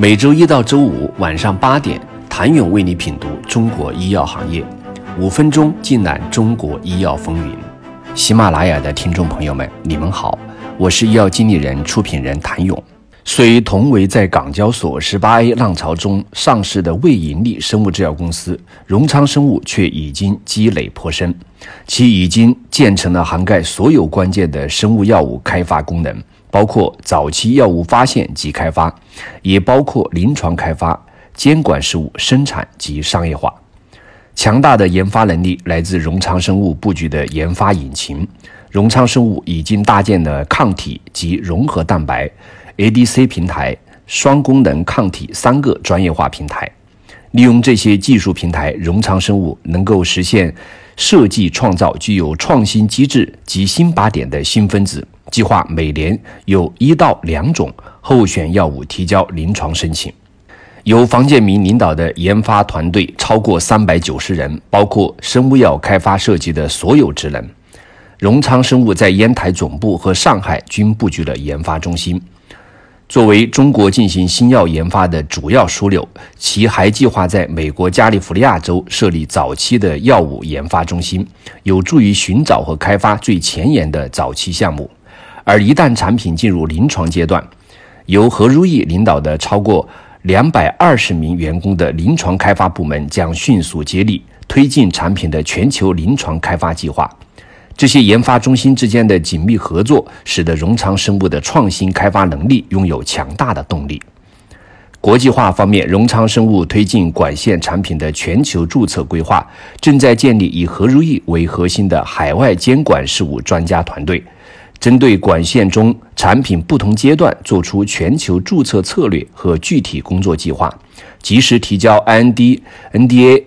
每周一到周五晚上八点，谭勇为你品读中国医药行业，五分钟尽览中国医药风云。喜马拉雅的听众朋友们，你们好，我是医药经理人、出品人谭勇。虽同为在港交所十八 A 浪潮中上市的未盈利生物制药公司，荣昌生物却已经积累颇深，其已经建成了涵盖所有关键的生物药物开发功能。包括早期药物发现及开发，也包括临床开发、监管事务、生产及商业化。强大的研发能力来自荣昌生物布局的研发引擎。荣昌生物已经搭建了抗体及融合蛋白、ADC 平台、双功能抗体三个专业化平台。利用这些技术平台，荣昌生物能够实现设计创造具有创新机制及新靶点的新分子。计划每年有一到两种候选药物提交临床申请。由房建明领导的研发团队超过三百九十人，包括生物药开发设计的所有职能。荣昌生物在烟台总部和上海均布局了研发中心。作为中国进行新药研发的主要枢纽，其还计划在美国加利福尼亚州设立早期的药物研发中心，有助于寻找和开发最前沿的早期项目。而一旦产品进入临床阶段，由何如意领导的超过两百二十名员工的临床开发部门将迅速接力推进产品的全球临床开发计划。这些研发中心之间的紧密合作，使得荣昌生物的创新开发能力拥有强大的动力。国际化方面，荣昌生物推进管线产品的全球注册规划，正在建立以何如意为核心的海外监管事务专家团队。针对管线中产品不同阶段，做出全球注册策略和具体工作计划，及时提交 IND、NDA、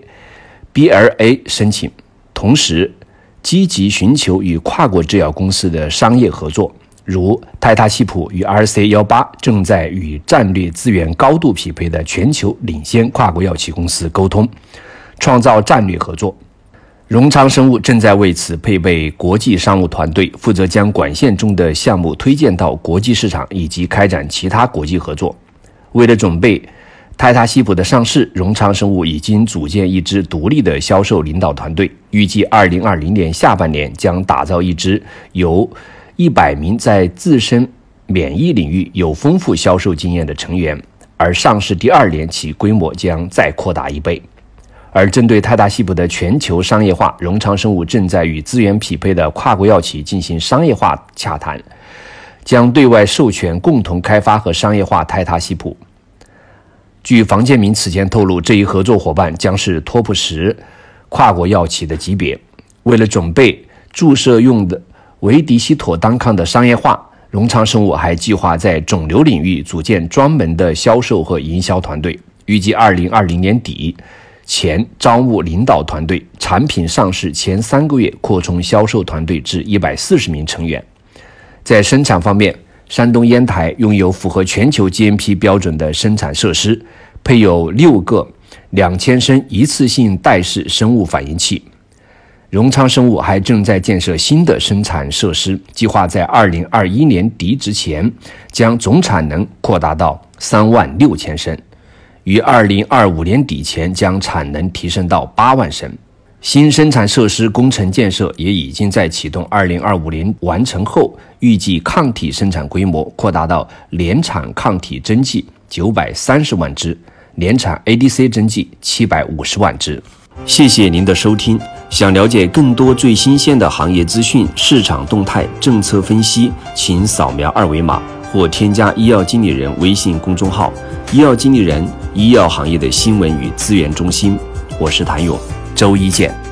BLA 申请，同时积极寻求与跨国制药公司的商业合作，如泰塔西普与 RC 幺八正在与战略资源高度匹配的全球领先跨国药企公司沟通，创造战略合作。荣昌生物正在为此配备国际商务团队，负责将管线中的项目推荐到国际市场，以及开展其他国际合作。为了准备泰塔西普的上市，荣昌生物已经组建一支独立的销售领导团队，预计2020年下半年将打造一支由一百名在自身免疫领域有丰富销售经验的成员，而上市第二年其规模将再扩大一倍。而针对泰达西普的全球商业化，荣昌生物正在与资源匹配的跨国药企进行商业化洽谈，将对外授权共同开发和商业化泰达西普。据房建明此前透露，这一合作伙伴将是托普什跨国药企的级别。为了准备注射用的维迪西妥单抗的商业化，荣昌生物还计划在肿瘤领域组建专门的销售和营销团队，预计二零二零年底。前招募领导团队，产品上市前三个月扩充销售团队至一百四十名成员。在生产方面，山东烟台拥有符合全球 GMP 标准的生产设施，配有六个两千升一次性袋式生物反应器。荣昌生物还正在建设新的生产设施，计划在二零二一年底之前将总产能扩大到三万六千升。于二零二五年底前将产能提升到八万升，新生产设施工程建设也已经在启动。二零二五年完成后，预计抗体生产规模扩大到年产抗体针剂九百三十万支，年产 ADC 针剂七百五十万支。谢谢您的收听。想了解更多最新鲜的行业资讯、市场动态、政策分析，请扫描二维码或添加医药经理人微信公众号“医药经理人”。医药行业的新闻与资源中心，我是谭勇，周一见。